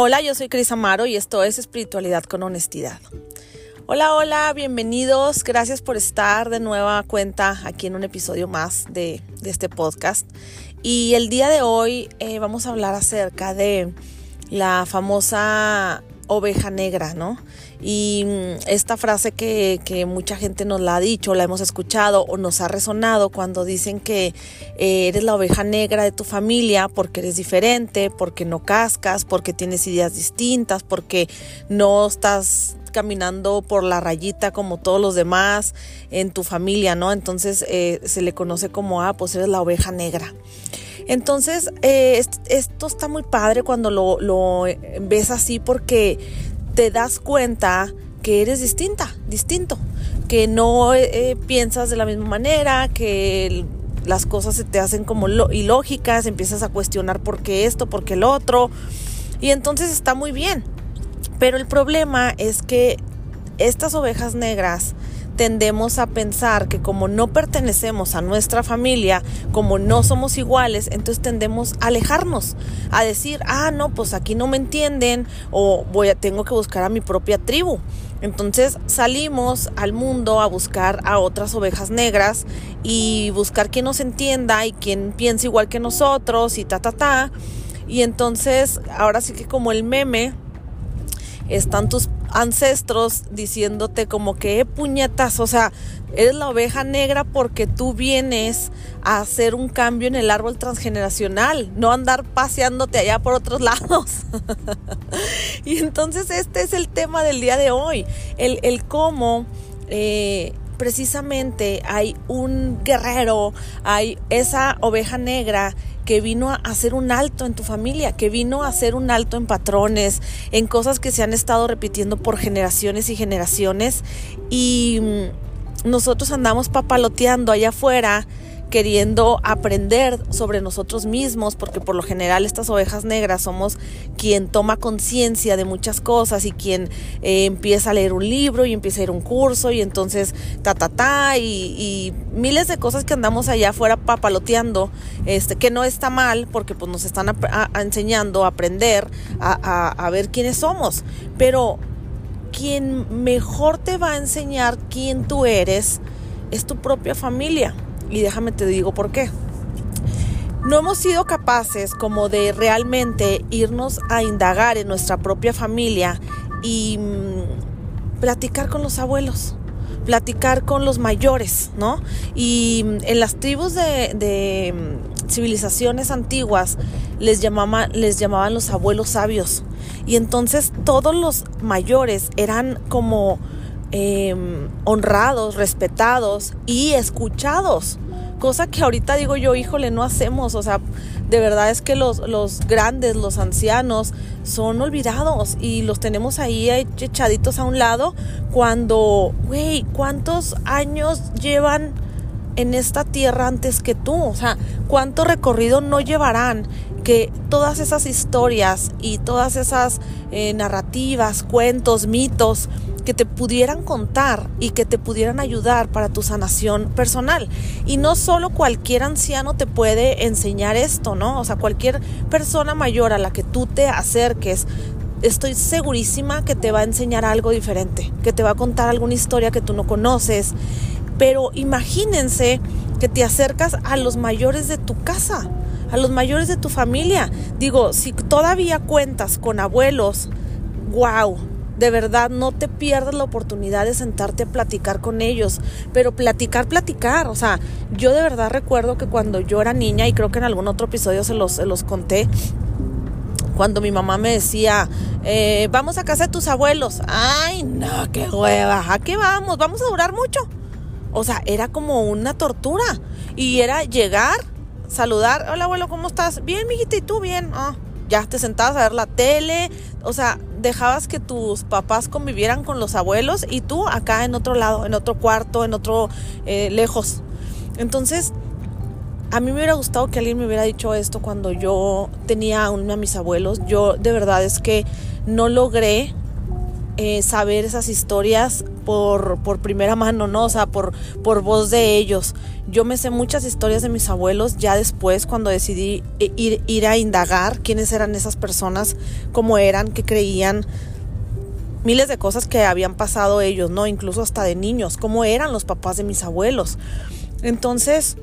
Hola, yo soy Cris Amaro y esto es Espiritualidad con Honestidad. Hola, hola, bienvenidos. Gracias por estar de nueva cuenta aquí en un episodio más de, este podcast. Y el día de hoy eh, vamos a hablar acerca de la famosa oveja negra, ¿no? Y mm, esta frase que, mucha gente nos la ha dicho, la hemos escuchado o nos ha resonado cuando dicen que eh, eres la oveja negra de tu familia porque eres diferente, porque no cascas, porque tienes ideas distintas, porque no estás caminando por la rayita como todos los demás en tu familia, ¿no? Entonces eh, se le conoce como, ah, pues eres la oveja negra. Entonces, eh, esto está muy padre cuando lo, lo ves así porque te das cuenta que eres distinta, distinto, que no eh, piensas de la misma manera, que las cosas se te hacen como ilógicas, empiezas a cuestionar por qué esto, por qué el otro, y entonces está muy bien. Pero el problema es que estas ovejas negras tendemos a pensar que como no pertenecemos a nuestra familia, como no somos iguales, entonces tendemos a alejarnos, a decir, ah, no, pues aquí no me entienden o voy a, tengo que buscar a mi propia tribu. Entonces salimos al mundo a buscar a otras ovejas negras y buscar quien nos entienda y quien piense igual que nosotros y ta, ta, ta. Y entonces, ahora sí que como el meme, están tus ancestros diciéndote como que, eh, puñetas, o sea, eres la oveja negra porque tú vienes a hacer un cambio en el árbol transgeneracional, no andar paseándote allá por otros lados. y entonces este es el tema del día de hoy, el, el cómo... Eh, precisamente hay un guerrero, hay esa oveja negra que vino a hacer un alto en tu familia, que vino a hacer un alto en patrones, en cosas que se han estado repitiendo por generaciones y generaciones. Y mm, nosotros andamos papaloteando allá afuera queriendo aprender sobre nosotros mismos, porque por lo general estas ovejas negras somos quien toma conciencia de muchas cosas y quien eh, empieza a leer un libro y empieza a ir un curso y entonces ta ta ta y, miles de cosas que andamos allá afuera papaloteando, este, que no está mal porque pues nos están enseñando a aprender a, a ver quiénes somos, pero quien mejor te va a enseñar quién tú eres es tu propia familia. Y déjame te digo por qué. No hemos sido capaces como de realmente irnos a indagar en nuestra propia familia y mm, platicar con los abuelos, platicar con los mayores, ¿no? Y mm, en las tribus de, mm, civilizaciones antiguas les, les llamaban los abuelos sabios. Y entonces todos los mayores eran como Em, honrados, respetados y escuchados. Cosa que ahorita digo yo, híjole, no hacemos. O sea, de verdad es que los, los grandes, los ancianos, son olvidados y los tenemos ahí echaditos a un lado cuando, güey, ¿cuántos años llevan en esta tierra antes que tú? O sea, ¿cuánto recorrido no llevarán? que todas esas historias y todas esas eh, narrativas, cuentos, mitos, que te pudieran contar y que te pudieran ayudar para tu sanación personal. Y no solo cualquier anciano te puede enseñar esto, ¿no? O sea, cualquier persona mayor a la que tú te acerques, estoy segurísima que te va a enseñar algo diferente, que te va a contar alguna historia que tú no conoces. Pero imagínense que te acercas a los mayores de tu casa, a los mayores de tu familia. Digo, si todavía cuentas con abuelos, wow, de verdad no te pierdas la oportunidad de sentarte a platicar con ellos, pero platicar, platicar, o sea, yo de verdad recuerdo que cuando yo era niña y creo que en algún otro episodio se los, los conté, cuando mi mamá me decía, eh, vamos a casa de tus abuelos, ay, no, qué hueva, ¿a qué vamos? ¿Vamos a durar mucho? O sea, era como una tortura y era llegar, saludar, hola abuelo, ¿cómo estás? Bien, mijita, ¿y tú bien? Ah, ya te sentabas a ver la tele, o sea, dejabas que tus papás convivieran con los abuelos y tú acá en otro lado, en otro cuarto, en otro eh, lejos. Entonces, a mí me hubiera gustado que alguien me hubiera dicho esto cuando yo tenía a uno de mis abuelos. Yo de verdad es que no logré eh, saber esas historias por, por, primera mano, ¿no? O sea, por, por voz de ellos. Yo me sé muchas historias de mis abuelos ya después cuando decidí ir, ir a indagar quiénes eran esas personas, cómo eran, qué creían, miles de cosas que habían pasado ellos, ¿no? Incluso hasta de niños, cómo eran los papás de mis abuelos. Entonces,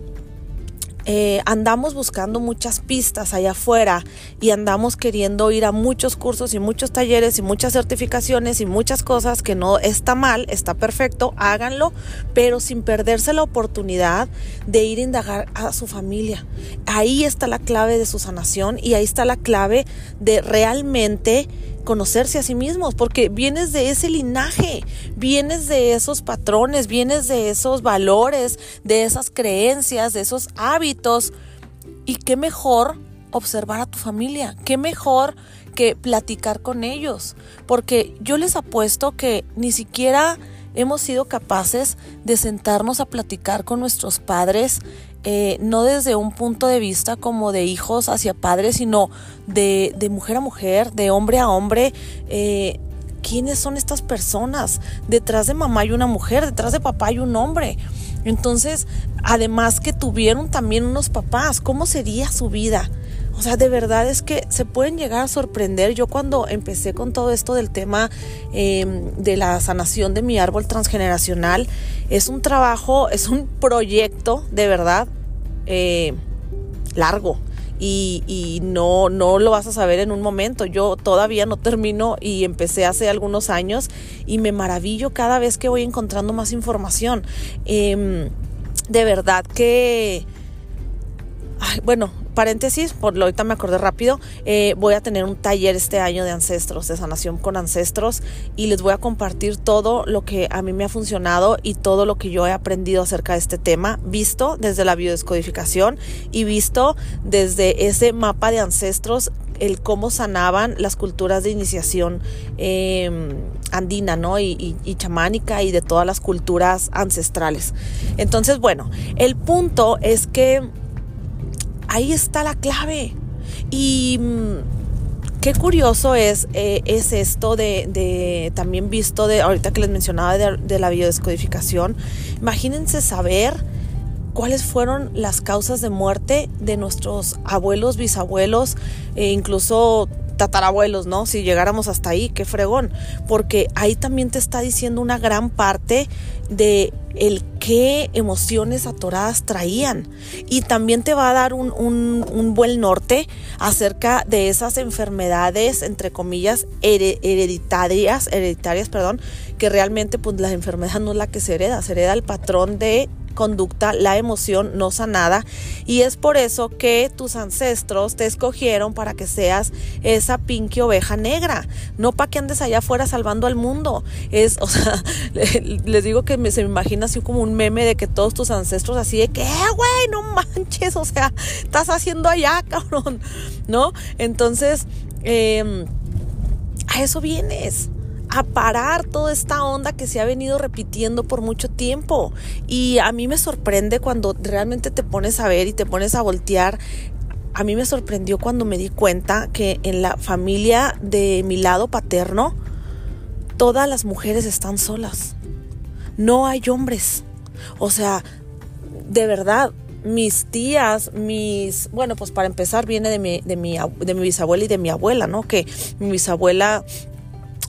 eh, andamos buscando muchas pistas allá afuera y andamos queriendo ir a muchos cursos y muchos talleres y muchas certificaciones y muchas cosas que no está mal, está perfecto, háganlo, pero sin perderse la oportunidad de ir a indagar a su familia. Ahí está la clave de su sanación y ahí está la clave de realmente conocerse a sí mismos, porque vienes de ese linaje, vienes de esos patrones, vienes de esos valores, de esas creencias, de esos hábitos. Y qué mejor observar a tu familia, qué mejor que platicar con ellos, porque yo les apuesto que ni siquiera hemos sido capaces de sentarnos a platicar con nuestros padres eh, no desde un punto de vista como de hijos hacia padres, sino de, mujer a mujer, de hombre a hombre. Eh, ¿Quiénes son estas personas? Detrás de mamá hay una mujer, detrás de papá hay un hombre. Entonces, además que tuvieron también unos papás, ¿cómo sería su vida? O sea, de verdad es que se pueden llegar a sorprender. Yo cuando empecé con todo esto del tema em, de la sanación de mi árbol transgeneracional, es un trabajo, es un proyecto de verdad eh, largo. Y, no, no lo vas a saber en un momento. Yo todavía no termino y empecé hace algunos años y me maravillo cada vez que voy encontrando más información. Em, de verdad que, bueno, paréntesis, por lo ahorita me acordé rápido, eh, voy a tener un taller este año de ancestros, de sanación con ancestros, y les voy a compartir todo lo que a mí me ha funcionado y todo lo que yo he aprendido acerca de este tema, visto desde la biodescodificación y visto desde ese mapa de ancestros el cómo sanaban las culturas de iniciación em, andina, ¿no? Y, y, chamánica y de todas las culturas ancestrales. Entonces, bueno, el punto es que ahí está la clave. Y mm, qué curioso es, eh, es esto de, también visto de, ahorita que les mencionaba de, la biodescodificación, imagínense saber cuáles fueron las causas de muerte de nuestros abuelos, bisabuelos, e incluso tatarabuelos, ¿no? Si llegáramos hasta ahí, qué fregón, porque ahí también te está diciendo una gran parte de el qué emociones atoradas traían. Y también te va a dar un, un, buen norte acerca de esas enfermedades entre comillas hereditarias hereditarias perdón que realmente pues la enfermedad no es la que se hereda se hereda el patrón de conducta, la emoción no sanada. Y es por eso que tus ancestros te escogieron para que seas esa pinky oveja negra, no para que andes allá afuera salvando al mundo. Es, o sea, les digo que se me imagina así como un meme de que todos tus ancestros así de que, eh, güey, no manches, o sea, estás haciendo allá, cabrón, ¿no? Entonces, eh, a eso vienes a parar toda esta onda que se ha venido repitiendo por mucho tiempo. Y a mí me sorprende cuando realmente te pones a ver y te pones a voltear. A mí me sorprendió cuando me di cuenta que en la familia de mi lado paterno, todas las mujeres están solas. No hay hombres. O sea, de verdad, mis tías, mis, bueno, pues para empezar viene de mi, de mi, de mi bisabuela y de mi abuela, ¿no? Que mi bisabuela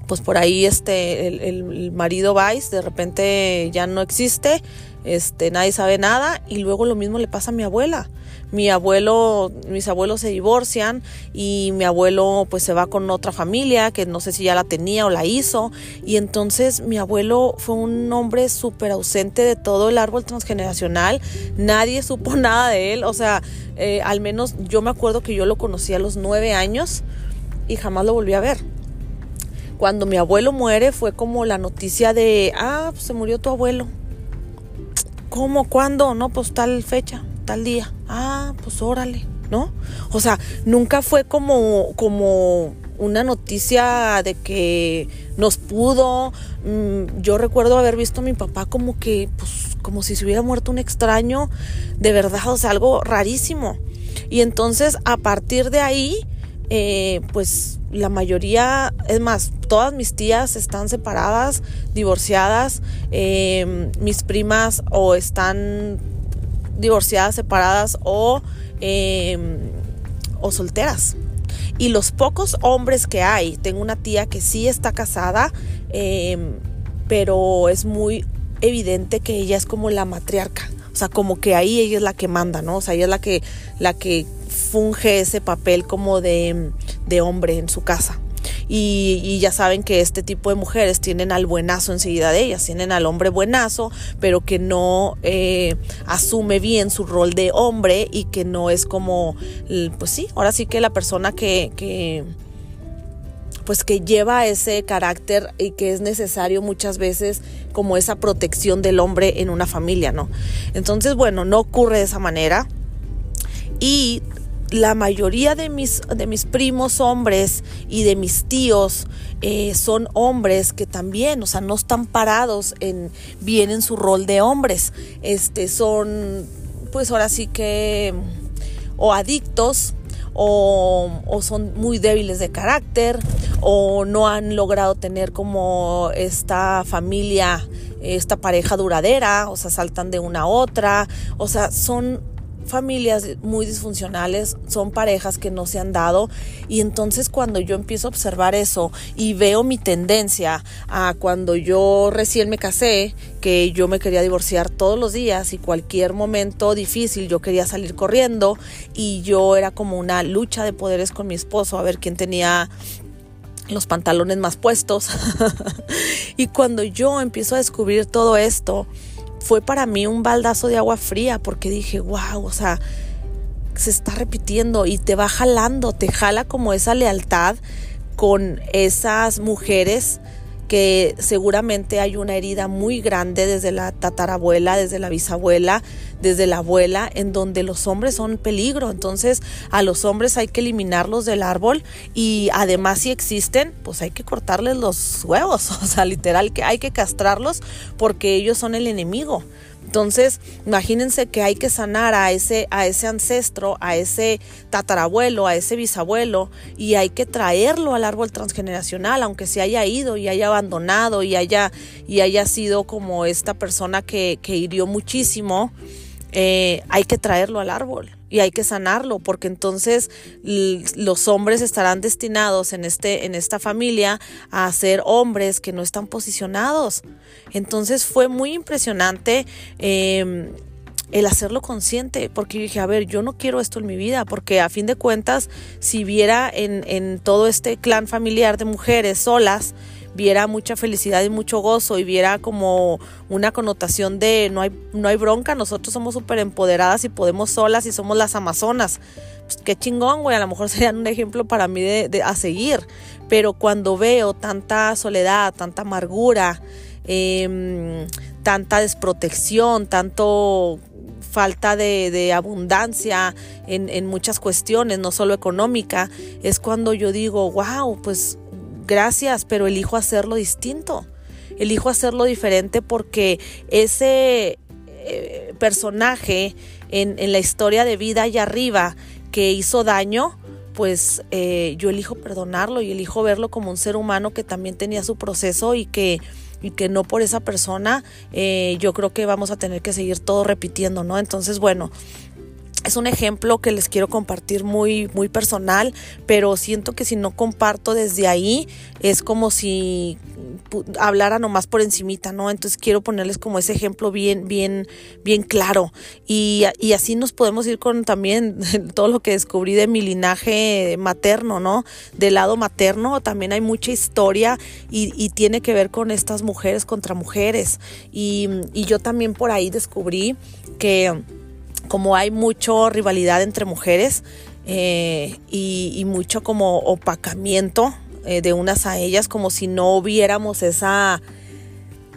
pues por ahí este, el, marido Vice de repente ya no existe, este, nadie sabe nada y luego lo mismo le pasa a mi abuela. Mi abuelo, mis abuelos se divorcian y mi abuelo pues se va con otra familia que no sé si ya la tenía o la hizo. Y entonces mi abuelo fue un hombre súper ausente de todo el árbol transgeneracional, nadie supo nada de él, o sea, eh, al menos yo me acuerdo que yo lo conocí a los nueve años y jamás lo volví a ver cuando mi abuelo muere fue como la noticia de, ah, pues se murió tu abuelo. ¿Cómo? ¿Cuándo? No, pues tal fecha, tal día. Ah, pues órale, ¿no? O sea, nunca fue como, como una noticia de que nos pudo. Mm, yo recuerdo haber visto a mi papá como que, pues, como si se hubiera muerto un extraño, de verdad, o sea, algo rarísimo. Y entonces, a partir de ahí, eh, pues la mayoría, es más, todas mis tías están separadas, divorciadas, em, mis primas o están divorciadas, separadas o, em, o solteras. Y los pocos hombres que hay, tengo una tía que sí está casada, em, pero es muy evidente que ella es como la matriarca. O sea, como que ahí ella es la que manda, ¿no? O sea, ella es la que, la que funge ese papel como de, de hombre en su casa. Y, ya saben que este tipo de mujeres tienen al buenazo enseguida de ellas, tienen al hombre buenazo, pero que no eh, asume bien su rol de hombre y que no es como, pues sí, ahora sí que la persona que, que pues que lleva ese carácter y que es necesario muchas veces como esa protección del hombre en una familia, ¿no? Entonces, bueno, no ocurre de esa manera. Y la mayoría de mis, de mis primos hombres y de mis tíos eh, son hombres que también, o sea, no están parados en, bien en su rol de hombres. Este, son, pues ahora sí que, o adictos, o, o, son muy débiles de carácter, o no han logrado tener como esta familia, esta pareja duradera, o sea, saltan de una a otra, o sea, son familias muy disfuncionales, son parejas que no se han dado y entonces cuando yo empiezo a observar eso y veo mi tendencia a cuando yo recién me casé, que yo me quería divorciar todos los días y cualquier momento difícil yo quería salir corriendo y yo era como una lucha de poderes con mi esposo a ver quién tenía los pantalones más puestos. y cuando yo empiezo a descubrir todo esto, fue para mí un baldazo de agua fría porque dije, wow, o sea, se está repitiendo y te va jalando, te jala como esa lealtad con esas mujeres que seguramente hay una herida muy grande desde la tatarabuela, desde la bisabuela, desde la abuela, en donde los hombres son peligro. Entonces a los hombres hay que eliminarlos del árbol y además si existen, pues hay que cortarles los huevos, o sea, literal que hay que castrarlos porque ellos son el enemigo. Entonces, imagínense que hay que sanar a ese, a ese ancestro, a ese tatarabuelo, a ese bisabuelo, y hay que traerlo al árbol transgeneracional, aunque se haya ido y haya abandonado y haya, y haya sido como esta persona que, que hirió muchísimo. Eh, hay que traerlo al árbol y hay que sanarlo porque entonces los hombres estarán destinados en este en esta familia a ser hombres que no están posicionados. Entonces fue muy impresionante em, el hacerlo consciente, porque dije, a ver, yo no quiero esto en mi vida, porque a fin de cuentas, si viera en, en todo este clan familiar de mujeres solas, viera mucha felicidad y mucho gozo y viera como una connotación de no hay, no hay bronca, nosotros somos súper empoderadas y podemos solas y somos las amazonas. Pues qué chingón, güey, a lo mejor serían un ejemplo para mí de, a seguir. Pero cuando veo tanta soledad, tanta amargura, em, tanta desprotección, tanto falta de, abundancia en, en, muchas cuestiones, no solo económica, es cuando yo digo, wow, pues gracias, pero elijo hacerlo distinto. Elijo hacerlo diferente porque ese eh, personaje en, la historia de vida allá arriba que hizo daño, pues eh, yo elijo perdonarlo y elijo verlo como un ser humano que también tenía su proceso y que, y que no por esa persona eh, yo creo que vamos a tener que seguir todo repitiendo, ¿no? Entonces, bueno, es un ejemplo que les quiero compartir muy, muy personal, pero siento que si no comparto desde ahí es como si hablara nomás por encimita, ¿no? Entonces quiero ponerles como ese ejemplo bien, bien, bien claro. Y, y así nos podemos ir con también todo lo que descubrí de mi linaje materno, ¿no? Del lado materno también hay mucha historia y, y tiene que ver con estas mujeres contra mujeres. Y, y yo también por ahí descubrí que como hay mucho rivalidad entre mujeres eh, y, mucho como opacamiento eh, de unas a ellas, como si no viéramos esa,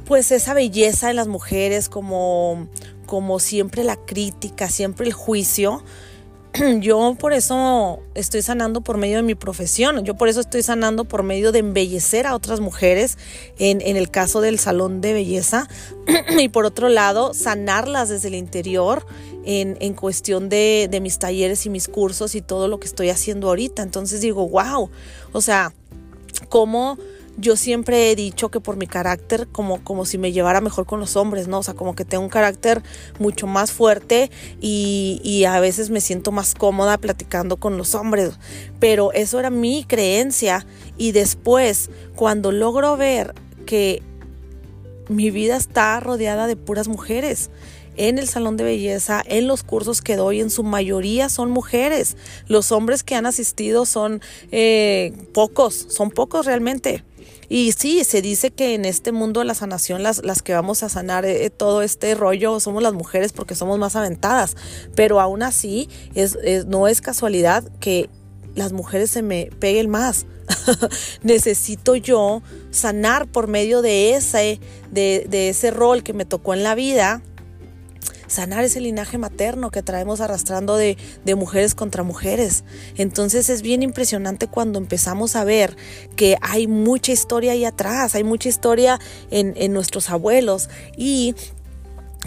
pues esa belleza en las mujeres, como, como siempre la crítica, siempre el juicio. Yo por eso estoy sanando por medio de mi profesión, yo por eso estoy sanando por medio de embellecer a otras mujeres en, en el caso del salón de belleza y por otro lado sanarlas desde el interior en, en cuestión de, de mis talleres y mis cursos y todo lo que estoy haciendo ahorita. Entonces digo, wow, o sea, cómo yo siempre he dicho que por mi carácter, como, como si me llevara mejor con los hombres, ¿no? O sea, como que tengo un carácter mucho más fuerte y, y, a veces me siento más cómoda platicando con los hombres. Pero eso era mi creencia. Y después, cuando logro ver que mi vida está rodeada de puras mujeres, en el salón de belleza, en los cursos que doy, en su mayoría son mujeres. Los hombres que han asistido son eh, pocos, son pocos realmente. Y sí, se dice que en este mundo de la sanación las, las que vamos a sanar eh, todo este rollo somos las mujeres porque somos más aventadas, pero aún así es, no es casualidad que las mujeres se me peguen más. Necesito yo sanar por medio de ese, de, de ese rol que me tocó en la vida sanar ese linaje materno que traemos arrastrando de, mujeres contra mujeres. Entonces es bien impresionante cuando empezamos a ver que hay mucha historia ahí atrás, hay mucha historia en, en nuestros abuelos y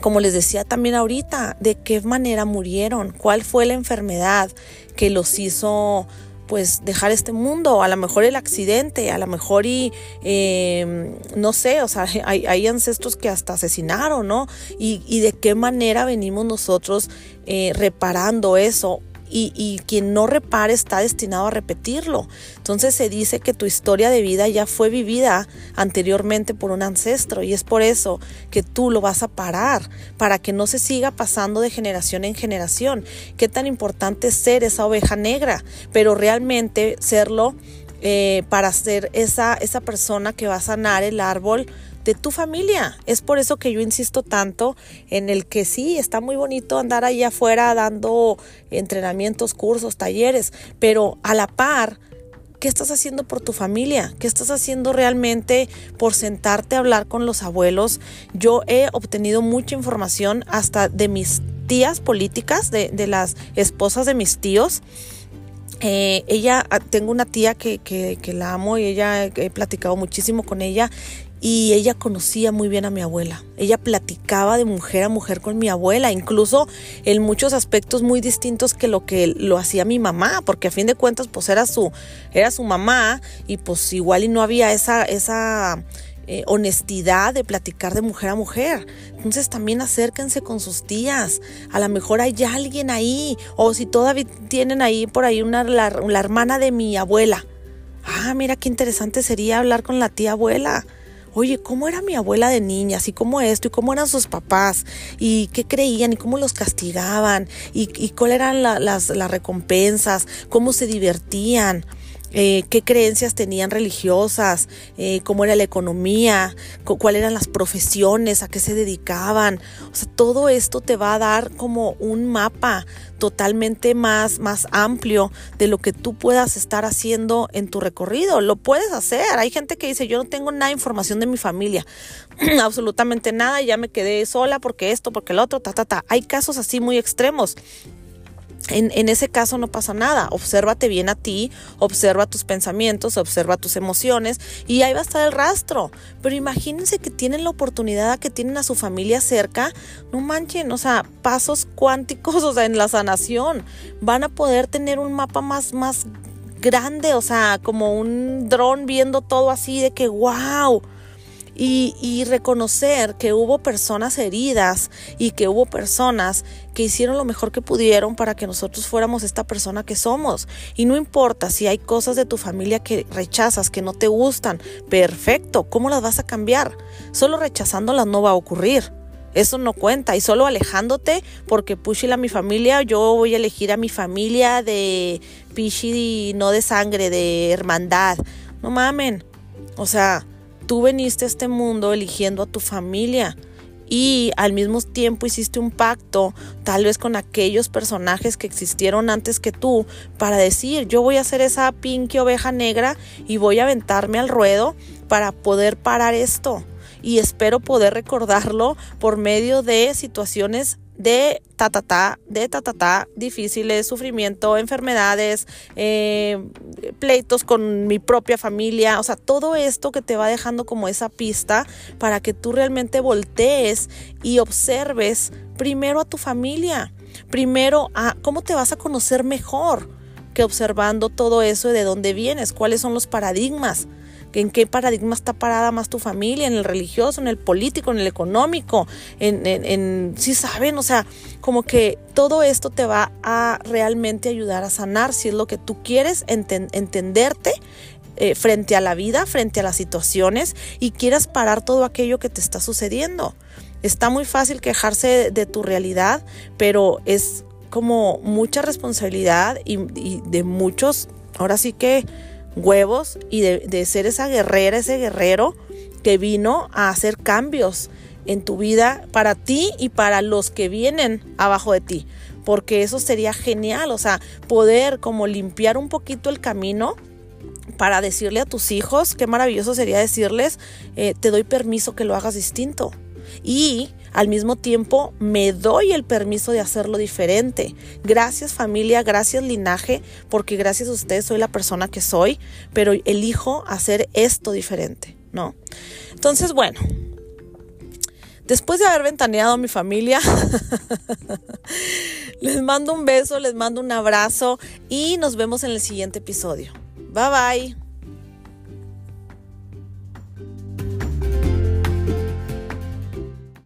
como les decía también ahorita, de qué manera murieron, cuál fue la enfermedad que los hizo pues dejar este mundo, a lo mejor el accidente, a lo mejor y em, no sé, o sea, hay, ancestros que hasta asesinaron, ¿no? Y, de qué manera venimos nosotros eh, reparando eso y, quien no repare está destinado a repetirlo. Entonces se dice que tu historia de vida ya fue vivida anteriormente por un ancestro y es por eso que tú lo vas a parar, para que no se siga pasando de generación en generación. Qué tan importante es ser esa oveja negra, pero realmente serlo eh, para ser esa, esa persona que va a sanar el árbol de tu familia. Es por eso que yo insisto tanto en el que sí, está muy bonito andar ahí afuera dando entrenamientos, cursos, talleres, pero a la par, ¿qué estás haciendo por tu familia? ¿Qué estás haciendo realmente por sentarte a hablar con los abuelos? Yo he obtenido mucha información hasta de mis tías políticas, de, de las esposas de mis tíos. Eh, ella, ah, tengo una tía que, que, que, la amo y ella he platicado muchísimo con ella y ella conocía muy bien a mi abuela. Ella platicaba de mujer a mujer con mi abuela, incluso en muchos aspectos muy distintos que lo que lo hacía mi mamá, porque a fin de cuentas pues era su era su mamá y pues igual y no había esa esa eh, honestidad de platicar de mujer a mujer. Entonces también acérquense con sus tías. A lo mejor hay alguien ahí. O si todavía tienen ahí por ahí una, la, la hermana de mi abuela. Ah, mira qué interesante sería hablar con la tía abuela oye, ¿cómo era mi abuela de niñas? ¿Y cómo esto? ¿Y cómo eran sus papás? ¿Y qué creían? ¿Y cómo los castigaban? ¿Y, y cuáles eran las, las recompensas? ¿Cómo se divertían? Eh, qué creencias tenían religiosas, eh, cómo era la economía, cuáles eran las profesiones, a qué se dedicaban. O sea, todo esto te va a dar como un mapa totalmente más, más amplio de lo que tú puedas estar haciendo en tu recorrido. Lo puedes hacer. Hay gente que dice, yo no tengo nada de información de mi familia, absolutamente nada, ya me quedé sola porque esto, porque el otro, ta, ta, ta. Hay casos así muy extremos. En, ese caso no pasa nada. Obsérvate bien a ti, observa tus pensamientos, observa tus emociones y ahí va a estar el rastro. Pero imagínense que tienen la oportunidad, que tienen a su familia cerca, no manchen, o sea, pasos cuánticos, o sea, en la sanación. Van a poder tener un mapa más, más grande, o sea, como un dron viendo todo así de que, wow y, reconocer que hubo personas heridas y que hubo personas que hicieron lo mejor que pudieron para que nosotros fuéramos esta persona que somos. Y no importa si hay cosas de tu familia que rechazas, que no te gustan, perfecto, ¿cómo las vas a cambiar? Solo rechazándolas no va a ocurrir. Eso no cuenta. Y solo alejándote, porque Pushil a mi familia, yo voy a elegir a mi familia de Pishi, no de sangre, de hermandad. No mamen. O sea, tú veniste a este mundo eligiendo a tu familia y al mismo tiempo hiciste un pacto tal vez con aquellos personajes que existieron antes que tú para decir yo voy a ser esa pinky oveja negra y voy a aventarme al ruedo para poder parar esto y espero poder recordarlo por medio de situaciones de ta ta ta, de ta ta ta, difíciles, sufrimiento, enfermedades, eh, pleitos con mi propia familia, o sea, todo esto que te va dejando como esa pista para que tú realmente voltees y observes primero a tu familia primero a cómo te vas a conocer mejor que observando todo eso de dónde vienes, cuáles son los paradigmas, en qué paradigma está parada más tu familia, en el religioso, en el político, en el económico, en, en, si saben, o sea, como que todo esto te va a realmente ayudar a sanar si es lo que tú quieres, entenderte eh, frente a la vida, frente a las situaciones y quieras parar todo aquello que te está sucediendo. Está muy fácil quejarse de tu realidad, pero es como mucha responsabilidad y, de muchos, ahora sí que huevos y de, ser esa guerrera, ese guerrero que vino a hacer cambios en tu vida para ti y para los que vienen abajo de ti. Porque eso sería genial, o sea, poder como limpiar un poquito el camino para decirle a tus hijos, qué maravilloso sería decirles, eh, te doy permiso que lo hagas distinto. Y al mismo tiempo me doy el permiso de hacerlo diferente. Gracias familia, gracias linaje, porque gracias a ustedes soy la persona que soy, pero elijo hacer esto diferente, ¿no? Entonces, bueno, después de haber ventaneado a mi familia, les mando un beso, les mando un abrazo y nos vemos en el siguiente episodio. Bye bye.